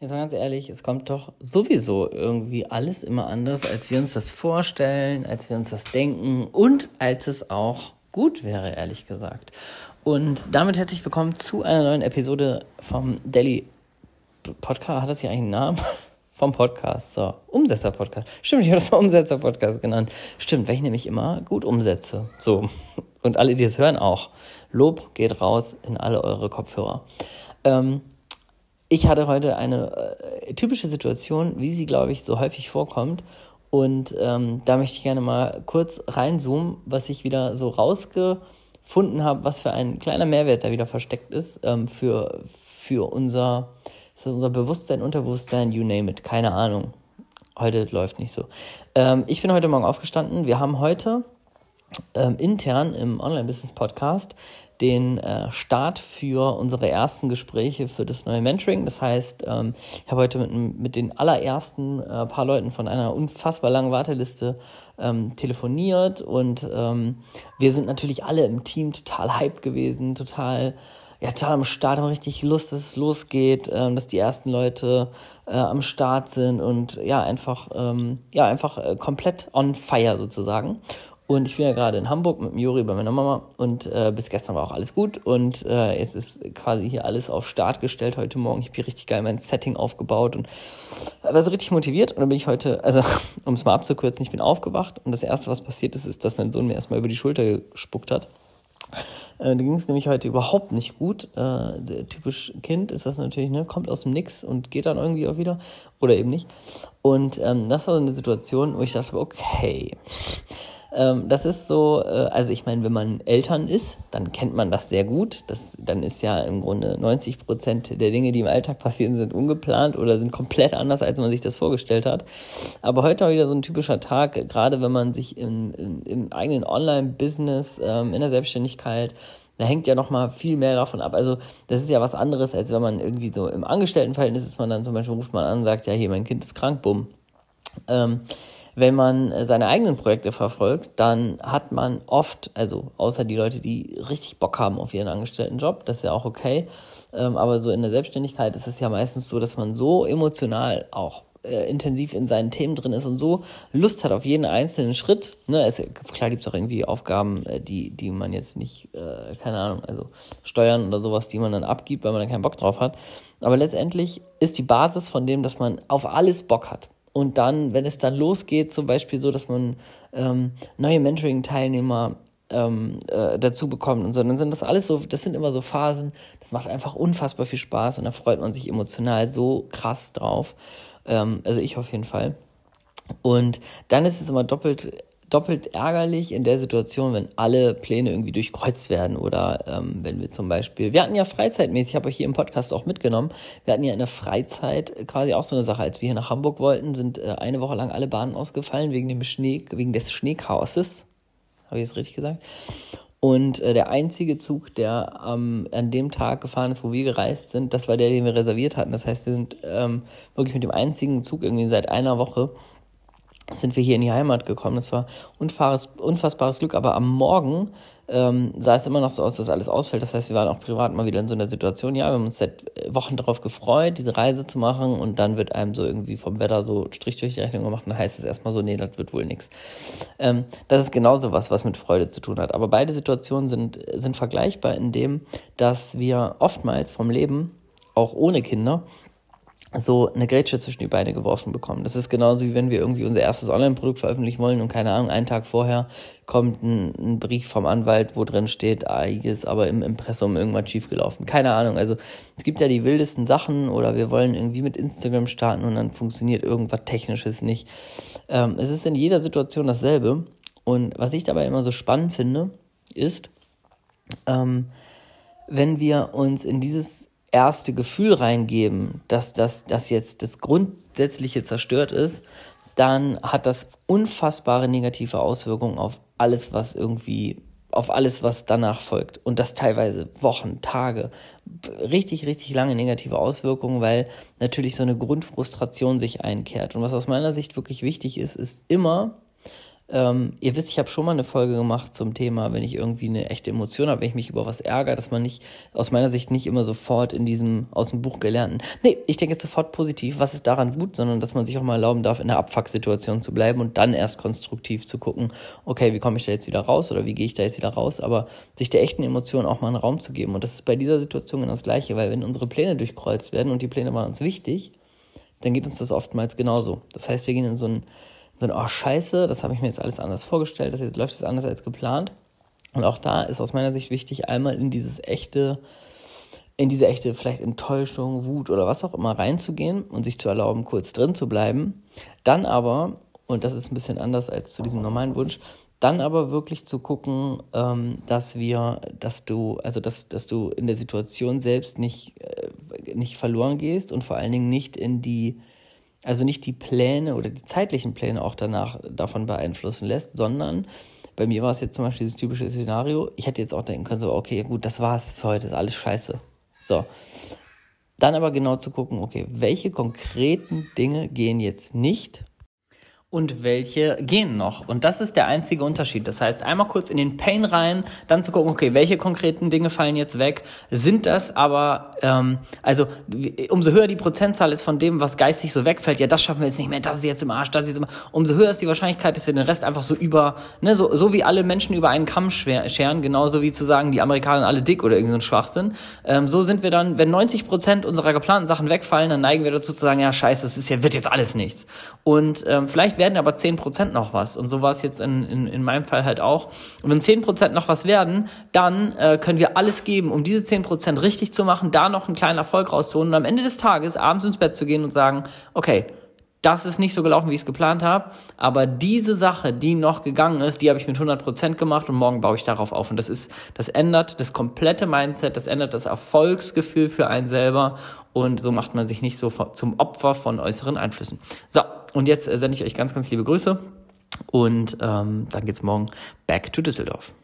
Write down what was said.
Jetzt mal ganz ehrlich, es kommt doch sowieso irgendwie alles immer anders, als wir uns das vorstellen, als wir uns das denken und als es auch gut wäre, ehrlich gesagt. Und damit herzlich willkommen zu einer neuen Episode vom Daily Podcast. Hat das hier eigentlich einen Namen? Vom Podcast, so. Umsetzer-Podcast. Stimmt, ich habe das mal Umsetzer-Podcast genannt. Stimmt, weil ich nämlich immer gut umsetze. So. Und alle, die es hören, auch. Lob geht raus in alle eure Kopfhörer. Ähm, ich hatte heute eine äh, typische Situation, wie sie, glaube ich, so häufig vorkommt. Und ähm, da möchte ich gerne mal kurz reinzoomen, was ich wieder so rausgefunden habe, was für ein kleiner Mehrwert da wieder versteckt ist ähm, für, für unser, ist das unser Bewusstsein, Unterbewusstsein, you name it, keine Ahnung. Heute läuft nicht so. Ähm, ich bin heute Morgen aufgestanden. Wir haben heute ähm, intern im Online-Business-Podcast den äh, Start für unsere ersten Gespräche für das neue Mentoring. Das heißt, ähm, ich habe heute mit, mit den allerersten äh, paar Leuten von einer unfassbar langen Warteliste ähm, telefoniert und ähm, wir sind natürlich alle im Team total hyped gewesen, total ja, total am Start, haben richtig Lust, dass es losgeht, ähm, dass die ersten Leute äh, am Start sind und ja, einfach, ähm, ja, einfach äh, komplett on fire sozusagen. Und ich bin ja gerade in Hamburg mit dem Juri bei meiner Mama und äh, bis gestern war auch alles gut und äh, jetzt ist quasi hier alles auf Start gestellt heute Morgen. Ich habe hier richtig geil mein Setting aufgebaut und war so richtig motiviert und dann bin ich heute, also um es mal abzukürzen, ich bin aufgewacht und das erste, was passiert ist, ist, dass mein Sohn mir erstmal über die Schulter gespuckt hat. Äh, da ging es nämlich heute überhaupt nicht gut. Äh, typisch Kind ist das natürlich, ne, kommt aus dem Nix und geht dann irgendwie auch wieder oder eben nicht. Und ähm, das war so eine Situation, wo ich dachte, okay, ähm, das ist so, äh, also ich meine, wenn man Eltern ist, dann kennt man das sehr gut. Das, dann ist ja im Grunde 90 Prozent der Dinge, die im Alltag passieren, sind ungeplant oder sind komplett anders, als man sich das vorgestellt hat. Aber heute war wieder so ein typischer Tag, gerade wenn man sich in, in, im eigenen Online-Business, ähm, in der Selbstständigkeit, da hängt ja noch mal viel mehr davon ab. Also das ist ja was anderes, als wenn man irgendwie so im Angestelltenverhältnis ist, man dann zum Beispiel ruft man an und sagt, ja hier, mein Kind ist krank, bumm. Ähm, wenn man äh, seine eigenen Projekte verfolgt, dann hat man oft, also außer die Leute, die richtig Bock haben auf ihren Angestelltenjob, das ist ja auch okay, ähm, aber so in der Selbstständigkeit ist es ja meistens so, dass man so emotional auch äh, intensiv in seinen Themen drin ist und so Lust hat auf jeden einzelnen Schritt. Ne, es, klar gibt es auch irgendwie Aufgaben, äh, die, die man jetzt nicht, äh, keine Ahnung, also Steuern oder sowas, die man dann abgibt, weil man dann keinen Bock drauf hat. Aber letztendlich ist die Basis von dem, dass man auf alles Bock hat. Und dann, wenn es dann losgeht, zum Beispiel so, dass man ähm, neue Mentoring-Teilnehmer ähm, äh, dazu bekommt und so, dann sind das alles so, das sind immer so Phasen, das macht einfach unfassbar viel Spaß und da freut man sich emotional so krass drauf. Ähm, also ich auf jeden Fall. Und dann ist es immer doppelt doppelt ärgerlich in der Situation, wenn alle Pläne irgendwie durchkreuzt werden oder ähm, wenn wir zum Beispiel, wir hatten ja freizeitmäßig, ich habe euch hier im Podcast auch mitgenommen, wir hatten ja in der Freizeit quasi auch so eine Sache, als wir hier nach Hamburg wollten, sind äh, eine Woche lang alle Bahnen ausgefallen wegen dem Schnee, wegen des Schneechaoses. Habe ich es richtig gesagt? Und äh, der einzige Zug, der ähm, an dem Tag gefahren ist, wo wir gereist sind, das war der, den wir reserviert hatten. Das heißt, wir sind ähm, wirklich mit dem einzigen Zug irgendwie seit einer Woche sind wir hier in die Heimat gekommen. Das war unfassbares, Glück. Aber am Morgen ähm, sah es immer noch so aus, dass alles ausfällt. Das heißt, wir waren auch privat mal wieder in so einer Situation. Ja, wir haben uns seit Wochen darauf gefreut, diese Reise zu machen. Und dann wird einem so irgendwie vom Wetter so Strich durch die Rechnung gemacht. Und dann heißt es erstmal so, nee, das wird wohl nichts. Ähm, das ist genauso was, was mit Freude zu tun hat. Aber beide Situationen sind, sind vergleichbar in dem, dass wir oftmals vom Leben, auch ohne Kinder, so eine Grätsche zwischen die Beine geworfen bekommen. Das ist genauso wie wenn wir irgendwie unser erstes Online-Produkt veröffentlichen wollen und keine Ahnung, einen Tag vorher kommt ein, ein, Brief vom Anwalt, wo drin steht, ah, hier ist aber im Impressum irgendwas schiefgelaufen. Keine Ahnung. Also es gibt ja die wildesten Sachen oder wir wollen irgendwie mit Instagram starten und dann funktioniert irgendwas Technisches nicht. Ähm, es ist in jeder Situation dasselbe. Und was ich dabei immer so spannend finde, ist, ähm, wenn wir uns in dieses erste Gefühl reingeben, dass das dass jetzt das Grundsätzliche zerstört ist, dann hat das unfassbare negative Auswirkungen auf alles, was irgendwie, auf alles, was danach folgt. Und das teilweise Wochen, Tage, richtig, richtig lange negative Auswirkungen, weil natürlich so eine Grundfrustration sich einkehrt. Und was aus meiner Sicht wirklich wichtig ist, ist immer Ähm, ihr wisst, ich habe schon mal eine Folge gemacht zum Thema, wenn ich irgendwie eine echte Emotion habe, wenn ich mich über was ärgere, dass man nicht, aus meiner Sicht nicht immer sofort in diesem aus dem Buch gelernten, nee, ich denke jetzt sofort positiv, was ist daran gut, sondern dass man sich auch mal erlauben darf, in der Abfuck-Situation zu bleiben und dann erst konstruktiv zu gucken, okay, wie komme ich da jetzt wieder raus oder wie gehe ich da jetzt wieder raus, aber sich der echten Emotion auch mal einen Raum zu geben. Und das ist bei dieser Situation genau das Gleiche, weil wenn unsere Pläne durchkreuzt werden und die Pläne waren uns wichtig, dann geht uns das oftmals genauso. Das heißt, wir gehen in so ein ein, oh scheiße, das habe ich mir jetzt alles anders vorgestellt, das jetzt läuft es anders als geplant. Und auch da ist aus meiner Sicht wichtig, einmal in dieses echte, in diese echte vielleicht Enttäuschung, Wut oder was auch immer reinzugehen und sich zu erlauben, kurz drin zu bleiben. Dann aber, und das ist ein bisschen anders als zu diesem normalen Wunsch, dann aber wirklich zu gucken, ähm, dass wir, dass du, also dass, dass du in der Situation selbst nicht, äh, nicht verloren gehst und vor allen Dingen nicht in die also nicht die Pläne oder die zeitlichen Pläne auch danach davon beeinflussen lässt, sondern bei mir war es jetzt zum Beispiel dieses typische Szenario. Ich hätte jetzt auch denken können, so, okay, gut, das war's für heute, ist alles scheiße. So. Dann aber genau zu gucken, okay, welche konkreten Dinge gehen jetzt nicht und welche gehen noch. Und das ist der einzige Unterschied. Das heißt, einmal kurz in den Pain rein, dann zu gucken, okay, welche konkreten Dinge fallen jetzt weg? Sind das aber, ähm, also umso höher die Prozentzahl ist von dem, was geistig so wegfällt, ja, das schaffen wir jetzt nicht mehr, das ist jetzt im Arsch, das ist jetzt im Arsch, umso höher ist die Wahrscheinlichkeit, dass wir den Rest einfach so über, ne, so, so wie alle Menschen über einen Kamm scheren, genauso wie zu sagen, die Amerikaner alle dick oder irgendein so Schwachsinn. Ähm, so sind wir dann, wenn 90 Prozent unserer geplanten Sachen wegfallen, dann neigen wir dazu zu sagen, ja, scheiße, das ist ja, wird jetzt alles nichts. Und ähm, vielleicht werden aber 10% noch was. Und so war es jetzt in, in, in meinem Fall halt auch. Und wenn 10% noch was werden, dann äh, können wir alles geben, um diese 10% richtig zu machen, da noch einen kleinen Erfolg rauszuholen und am Ende des Tages abends ins Bett zu gehen und sagen, okay, das ist nicht so gelaufen, wie ich es geplant habe, aber diese Sache, die noch gegangen ist, die habe ich mit 100% gemacht und morgen baue ich darauf auf und das ist das ändert das komplette Mindset, das ändert das Erfolgsgefühl für einen selber und so macht man sich nicht so zum Opfer von äußeren Einflüssen. So, und jetzt sende ich euch ganz ganz liebe Grüße und ähm, dann geht's morgen back to Düsseldorf.